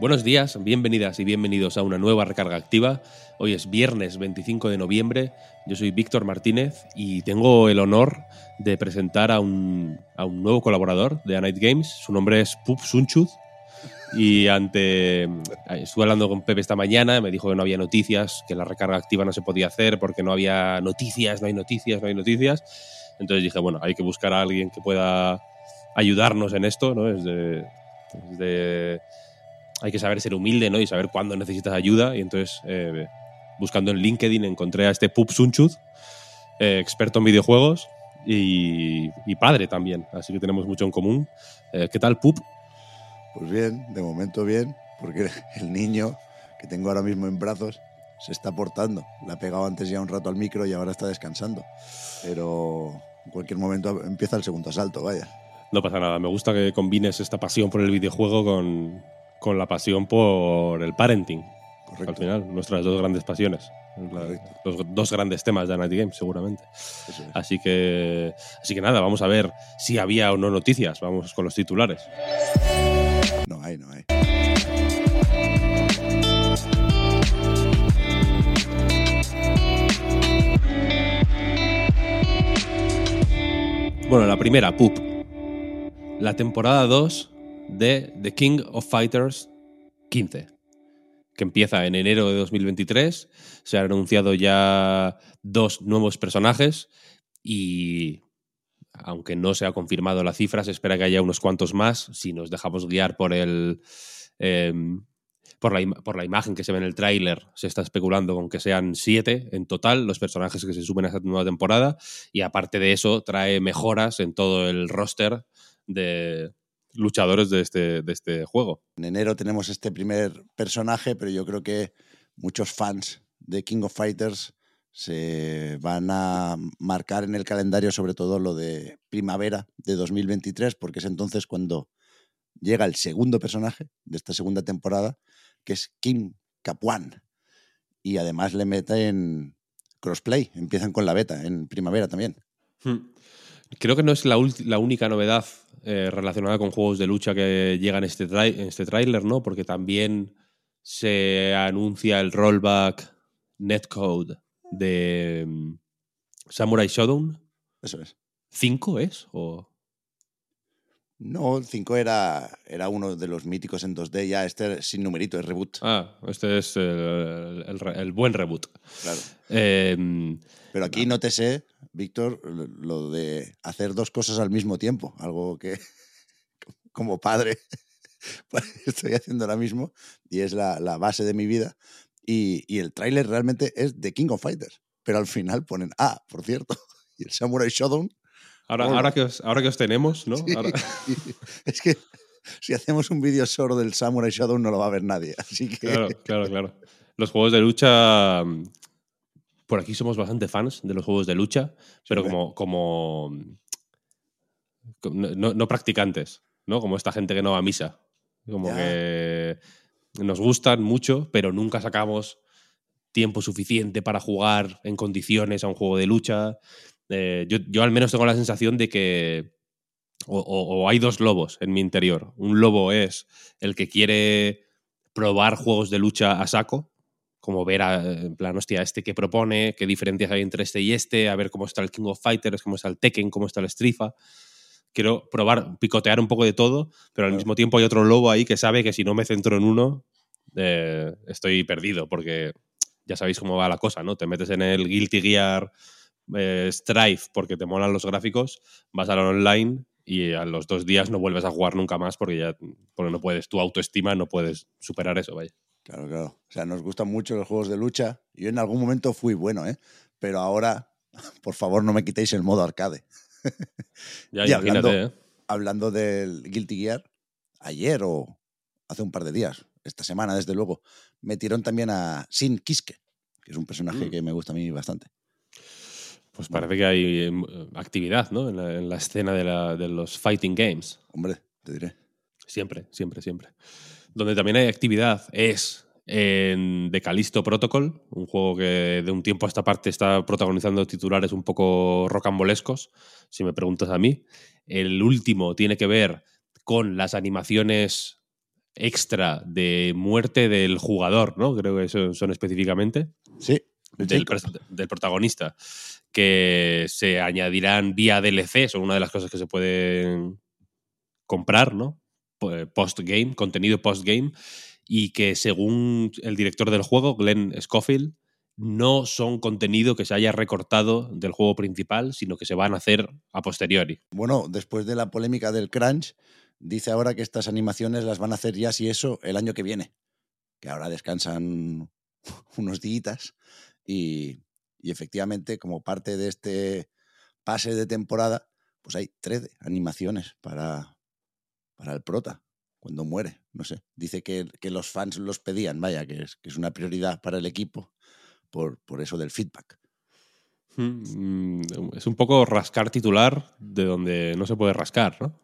Buenos días, bienvenidas y bienvenidos a una nueva recarga activa. Hoy es viernes 25 de noviembre. Yo soy Víctor Martínez y tengo el honor de presentar a un, a un nuevo colaborador de A Night Games. Su nombre es Pup Sunchud. Y ante. Estuve hablando con Pepe esta mañana, me dijo que no había noticias, que la recarga activa no se podía hacer porque no había noticias, no hay noticias, no hay noticias. Entonces dije, bueno, hay que buscar a alguien que pueda ayudarnos en esto, ¿no? Es de hay que saber ser humilde ¿no? y saber cuándo necesitas ayuda. Y entonces, eh, buscando en LinkedIn, encontré a este Pup Sunchud, eh, experto en videojuegos y, y, padre también. Así que tenemos mucho en común. Eh, ¿Qué tal, Pup? Pues bien, de momento bien, porque el niño que tengo ahora mismo en brazos se está portando. Le ha pegado antes ya un rato al micro y ahora está descansando. Pero en cualquier momento empieza el segundo asalto, vaya. No pasa nada, me gusta que combines esta pasión por el videojuego con, con la pasión por el parenting. Correcto. Al final, nuestras dos grandes pasiones. Los dos grandes temas de Night Games, seguramente. Es. Así que, así que nada, vamos a ver si había o no noticias. Vamos con los titulares. No hay, no hay. Bueno, la primera, Pup. La temporada 2 de The King of Fighters 15, que empieza en enero de 2023. Se han anunciado ya dos nuevos personajes y, aunque no se ha confirmado la cifra, se espera que haya unos cuantos más. Si nos dejamos guiar por el. Eh, por la, por la, imagen que se ve en el tráiler, se está especulando con que sean siete en total los personajes que se suben a esta nueva temporada. Y aparte de eso, trae mejoras en todo el roster de, luchadores de este, de este juego. En enero tenemos este primer personaje, pero yo creo que muchos fans de King of Fighters se van a marcar en el calendario sobre todo lo de primavera de 2023, porque es entonces cuando llega el segundo personaje de esta segunda temporada, que es Kim Capuan. Y además le meten crossplay, empiezan con la beta en primavera también. Hmm. Creo que no es la, la única novedad eh, relacionada con juegos de lucha que llegan en este, en este tráiler, ¿no? Porque también se anuncia el rollback netcode de um, Samurai Shodown. Eso es. ¿Cinco es? ¿O? No, el 5 era, era uno de los míticos en 2D, ya este es sin numerito, es reboot. Ah, este es el, el, el buen reboot. Claro. Eh, Pero aquí no te sé, Víctor, lo de hacer dos cosas al mismo tiempo, algo que como padre pues, estoy haciendo ahora mismo y es la, la base de mi vida. Y, y el tráiler realmente es de King of Fighters, pero al final ponen, ah, por cierto, y el Samurai Shodown Ahora, que os, ahora que os tenemos, ¿no? Sí. Ahora- Es que si hacemos un vídeo solo del Samurai Shodown no lo va a ver nadie. Así que claro, claro, claro. Los juegos de lucha por aquí somos bastante fans de los juegos de lucha, pero como, como no, no practicantes, ¿no? Como esta gente que no va a misa. Como Ya. que nos gustan mucho, pero nunca sacamos tiempo suficiente para jugar en condiciones a un juego de lucha. Eh, yo, yo al menos tengo la sensación de que o, o- o hay dos lobos en mi interior. Un lobo es el que quiere probar juegos de lucha a saco, como ver a, en plan, hostia, este que propone, qué diferencias hay entre este y este, a ver cómo está el King of Fighters, cómo está el Tekken, cómo está el Strifa. Quiero probar, picotear un poco de todo, pero al Claro. mismo tiempo hay otro lobo ahí que sabe que si no me centro en uno, eh, estoy perdido, porque ya sabéis cómo va la cosa, ¿no? Te metes en el Guilty Gear eh, Strife porque te molan los gráficos, vas al online y a los dos días no vuelves a jugar nunca más porque ya porque no puedes, tu autoestima no puedes superar eso, vaya. Claro, claro. O sea, nos gustan mucho los juegos de lucha. Yo en algún momento fui bueno, ¿eh? Pero ahora, por favor, no me quitéis el modo arcade. Ya, Y imagínate, hablando- ¿eh? Hablando del Guilty Gear, ayer o hace un par de días, esta semana desde luego, metieron también a Sin Kiske, que es un personaje Mm. que me gusta a mí bastante. Pues parece que hay eh, actividad, ¿no? En la, en la escena de, la- de los fighting games. Hombre, te diré. Siempre, siempre, siempre. Donde también hay actividad es en The Callisto Protocol, un juego que de un tiempo a esta parte está protagonizando titulares un poco rocambolescos, si me preguntas a mí. El último tiene que ver con las animaciones extra de muerte del jugador, ¿no? Creo que son específicamente Sí, del, protagonista, que se añadirán vía DLC, son una de las cosas que se pueden comprar, ¿no? Post-game, contenido post-game, y que según el director del juego, Glenn Schofield, no son contenido que se haya recortado del juego principal, sino que se van a hacer a posteriori. Bueno, después de la polémica del crunch, dice ahora que estas animaciones las van a hacer ya, si eso, el año que viene. Que ahora descansan unos días y, y efectivamente, como parte de este pase de temporada, pues hay 13 animaciones para, para el prota cuando muere. No sé. Dice que, que los fans los pedían, vaya, que es, que es una prioridad para el equipo por, por eso del feedback. Mm, Es un poco rascar titular de donde no se puede rascar, ¿no?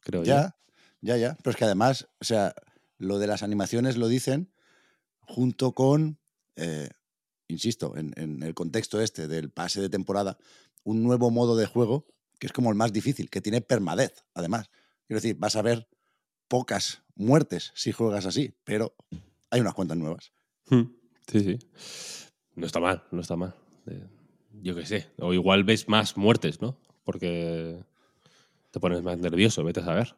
Creo yo. Ya, ya, ya. Pero es que además, o sea, lo de las animaciones lo dicen junto con, eh, insisto, en, en el contexto este del pase de temporada, un nuevo modo de juego que es como el más difícil, que tiene permadez, además. Quiero decir, vas a ver pocas muertes si juegas así, pero hay unas cuantas nuevas. Hmm, Sí, sí. No está mal, no está mal. Eh, Yo qué sé. O igual ves más muertes, ¿no? Porque te pones más nervioso, vete a saber.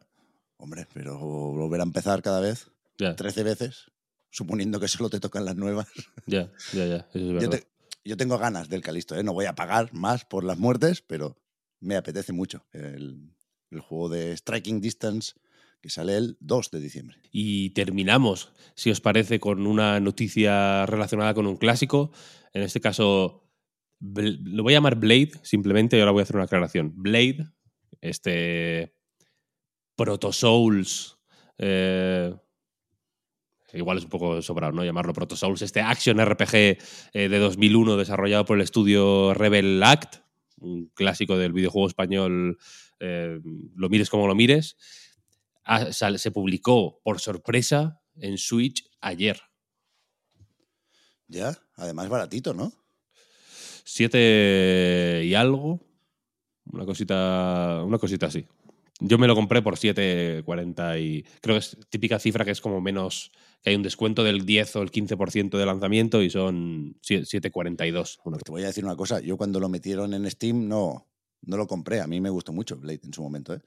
Hombre, pero volver a empezar cada vez, Ya, 13 veces, suponiendo que solo te tocan las nuevas. ya, ya, ya. Eso es Yo, verdad. te- yo tengo ganas del Calisto, ¿eh? no voy a pagar más por las muertes, pero me apetece mucho el, el juego de Striking Distance que sale el 2 de diciembre. Y terminamos, si os parece, con una noticia relacionada con un clásico. En este caso, lo voy a llamar Blade, simplemente, y ahora voy a hacer una aclaración. Blade, este Proto Souls, eh, igual es un poco sobrado, ¿no? Llamarlo Proto Souls, este action RPG eh, de 2001 desarrollado por el estudio Rebel Act, un clásico del videojuego español, eh, lo mires como lo mires se publicó por sorpresa en Switch ayer. Ya, además baratito, ¿no? Siete y algo. Una cosita. Una cosita así. Yo me lo compré por 7,40 y. Creo que es típica cifra que es como menos. que hay un descuento del 10 o el 15% de lanzamiento y son 7,42. Una Pues te voy a decir una cosa, yo cuando lo metieron en Steam no, no lo compré, a mí me gustó mucho Blade en su momento, ¿eh?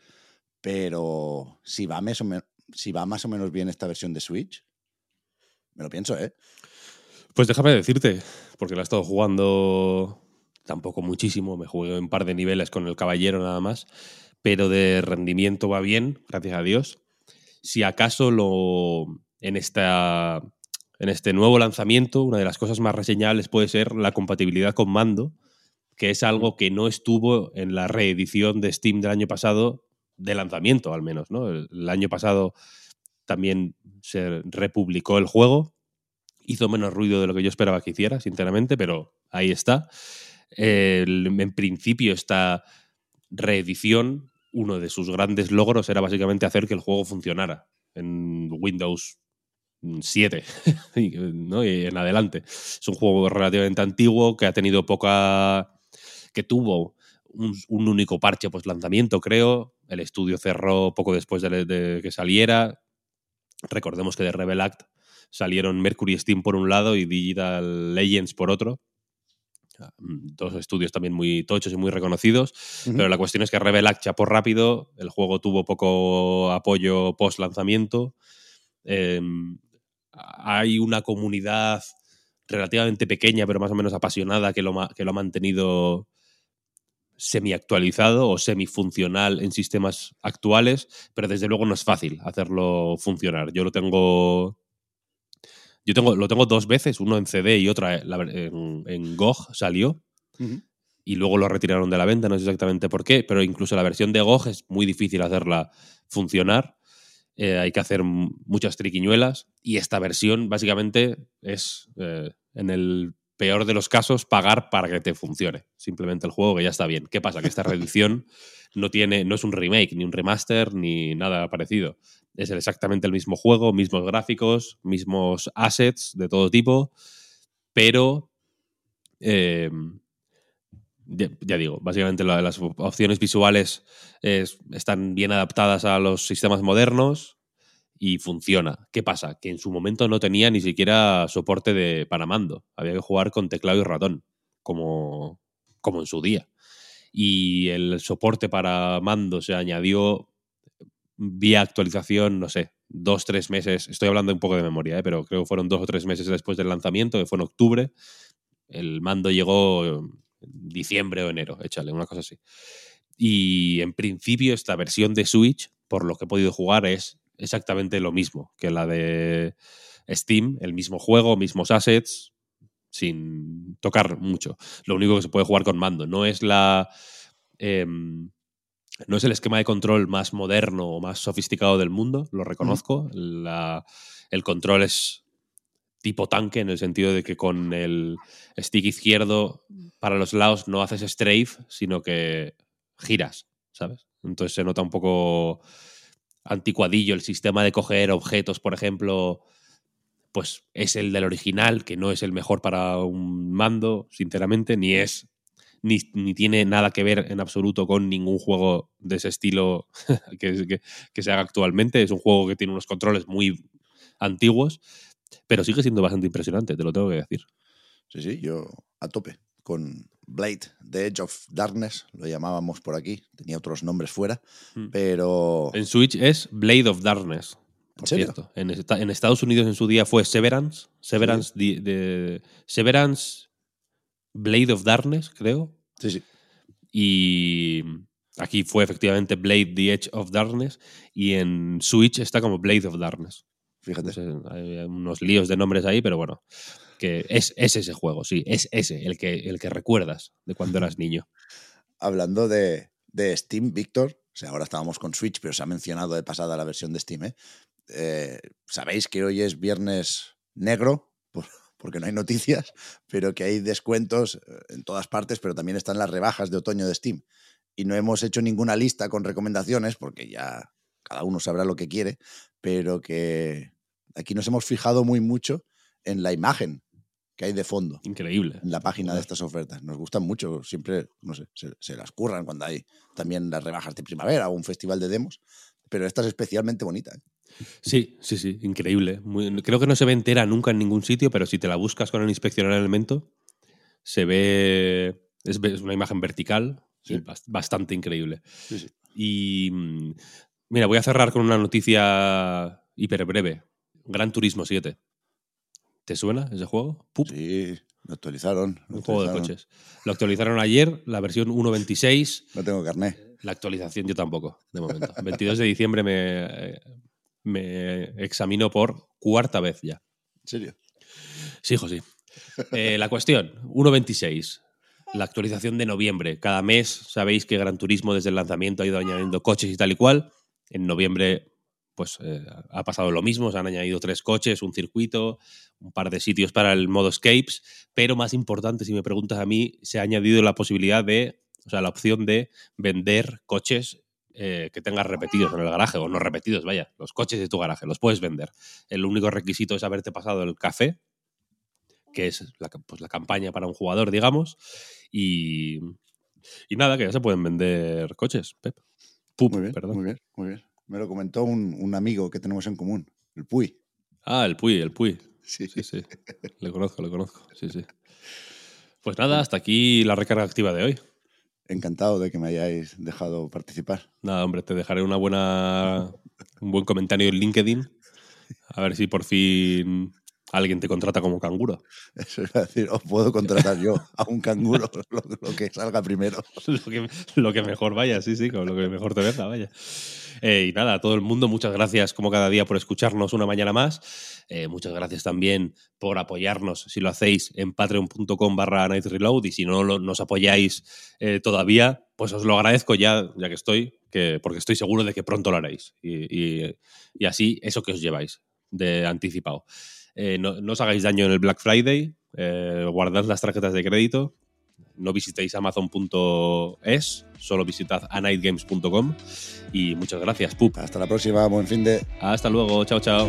pero si va, más o si va más o menos bien esta versión de Switch, me lo pienso, ¿eh? Pues déjame decirte, porque la he estado jugando tampoco muchísimo, me jugué un par de niveles con el caballero nada más, pero de rendimiento va bien, gracias a Dios. Si acaso lo en esta en este nuevo lanzamiento, una de las cosas más reseñables puede ser la compatibilidad con mando, que es algo que no estuvo en la reedición de Steam del año pasado, de lanzamiento al menos, ¿no? El, el año pasado también se republicó el juego hizo menos ruido de lo que yo esperaba que hiciera, sinceramente, pero ahí está. en principio, esta reedición, uno de sus grandes logros era básicamente hacer que el juego funcionara en Windows 7 ¿no? y en adelante. Es un juego relativamente antiguo que ha tenido poca. que tuvo un, único parche post lanzamiento, creo. El estudio cerró poco después de, que saliera. Recordemos que de Rebel Act salieron Mercury Steam por un lado y Digital Legends por otro. Mm, dos estudios también muy tochos y muy reconocidos, pero la cuestión es que Rebel Act chapó rápido, el juego tuvo poco apoyo post lanzamiento. Em, hay una comunidad relativamente pequeña, pero más o menos apasionada, que lo, que lo ha mantenido semi-actualizado o semi-funcional en sistemas actuales, pero desde luego no es fácil hacerlo funcionar. Yo lo tengo. Yo tengo, lo tengo dos veces, uno en CD y otra en, en GOG salió. Y luego lo retiraron de la venta, no sé exactamente por qué, pero incluso la versión de GOG es muy difícil hacerla funcionar. Eh, hay que hacer muchas triquiñuelas. Y esta versión básicamente es, eh, en el peor de los casos, pagar para que te funcione. Simplemente el juego que ya está bien. ¿Qué pasa? Que esta reedición no tiene, no es un remake, ni un remaster, ni nada parecido. Es exactamente el mismo juego, mismos gráficos, mismos assets de todo tipo, pero em, ya, digo, básicamente las opciones visuales están bien adaptadas a los sistemas modernos y funciona. ¿Qué pasa? Que en su momento no tenía ni siquiera soporte de, para mando. Había que jugar con teclado y ratón, como, como en su día. Y el soporte para mando se añadió vía actualización, no sé, dos, tres meses. Estoy hablando un poco de memoria, ¿eh? pero creo que fueron dos o tres meses después del lanzamiento, que fue en octubre. El mando llegó en diciembre o enero, échale, una cosa así. Y en principio esta versión de Switch, por lo que he podido jugar, es exactamente lo mismo que la de Steam, el mismo juego, mismos assets, sin tocar mucho. Lo único que se puede jugar con mando. No es la. Em, no es el esquema de control más moderno o más sofisticado del mundo, lo reconozco. el control es tipo tanque en el sentido de que con el stick izquierdo para los lados no haces strafe, sino que giras, ¿sabes? Entonces se nota un poco anticuadillo el sistema de coger objetos, por ejemplo, pues es el del original, que no es el mejor para un mando, sinceramente, ni es ni, tiene nada que ver en absoluto con ningún juego de ese estilo que, que, se haga actualmente. Es un juego que tiene unos controles muy antiguos, pero sigue siendo bastante impresionante, te lo tengo que decir. Sí, sí, yo a tope con Blade, The Edge of Darkness, lo llamábamos por aquí, tenía otros nombres fuera, hmm. pero... En Switch es Blade of Darkness. Por cierto. En, Estados Unidos en su día fue Severance, Severance, de, Severance Blade of Darkness, creo. Sí, sí. Y aquí fue efectivamente Blade The Edge of Darkness y en Switch está como Blade of Darkness. Fíjate. hay unos líos de nombres ahí, pero bueno que es, ese juego, sí, es ese, el que, el que recuerdas de cuando eras niño. Hablando de, Steam, Víctor, o sea, ahora estábamos con Switch, pero se ha mencionado de pasada la versión de Steam. ¿eh? Eh, Sabéis que hoy es viernes negro, porque no hay noticias, pero que hay descuentos eh, en todas partes, pero también están las rebajas de otoño de Steam. Y no hemos hecho ninguna lista con recomendaciones, porque ya cada uno sabrá lo que quiere, pero que aquí nos hemos fijado muy mucho en la imagen que hay de fondo. Increíble. En la página de estas ofertas. Nos gustan mucho, siempre, no sé, se, las curran cuando hay también las rebajas de primavera o un festival de demos, pero esta es especialmente bonita. ¿eh? Sí, sí, sí, increíble. creo que no se ve entera nunca en ningún sitio, pero si te la buscas con el inspeccionar elemento, se ve, es, una imagen vertical, bastante increíble. y mira, voy a cerrar con una noticia hiper breve. Gran Turismo 7. ¿Te suena ese juego? Sí, lo actualizaron. Un juego de coches. Lo actualizaron ayer, la versión 1.26. No tengo carné. La actualización yo tampoco, de momento. 22 de diciembre me, me examino por cuarta vez ya. ¿En serio? Sí, hijo, sí. Eh, la cuestión, 1.26. La actualización de noviembre. Cada mes sabéis que Gran Turismo desde el lanzamiento ha ido añadiendo coches y tal y cual. En noviembre pues eh, ha pasado lo mismo, se han añadido tres coches, un circuito, un par de sitios para el modo escapes, pero más importante, si me preguntas a mí, se ha añadido la posibilidad de, o sea, la opción de vender coches eh, que tengas repetidos en el garaje, o no repetidos, vaya, los coches de tu garaje, los puedes vender. El único requisito es haberte pasado el café, que es la, pues, la campaña para un jugador, digamos, y, y nada, que ya se pueden vender coches, Pep. muy bien, muy bien, muy bien. Me lo comentó un, un, amigo que tenemos en común, el Puy. Ah, el Puy, el Puy. Sí, sí, sí. le conozco, le conozco. Sí, sí. Pues nada, hasta aquí la recarga activa de hoy. Encantado de que me hayáis dejado participar. Nada, hombre, te dejaré una buena, un buen comentario en LinkedIn. A ver si por fin alguien te contrata como canguro. Eso es decir, os puedo contratar yo a un canguro, lo, lo que salga primero. lo, que, lo, que, mejor vaya, sí, sí, con lo que mejor te venga, vaya. Eh, y nada, a todo el mundo, muchas gracias como cada día por escucharnos una mañana más. Eh, muchas gracias también por apoyarnos, si lo hacéis, en patreon.com barra Night Reload. Y si no lo, nos apoyáis eh, todavía, pues os lo agradezco ya, ya que estoy, que, porque estoy seguro de que pronto lo haréis. Y, y, y así, eso que os lleváis de anticipado. Eh, no, no, os hagáis daño en el Black Friday, eh, guardad las tarjetas de crédito, no visitéis amazon.es, solo visitad anightgames.com y muchas gracias, Pup. Hasta la próxima, buen fin de... Hasta luego, chao, chao.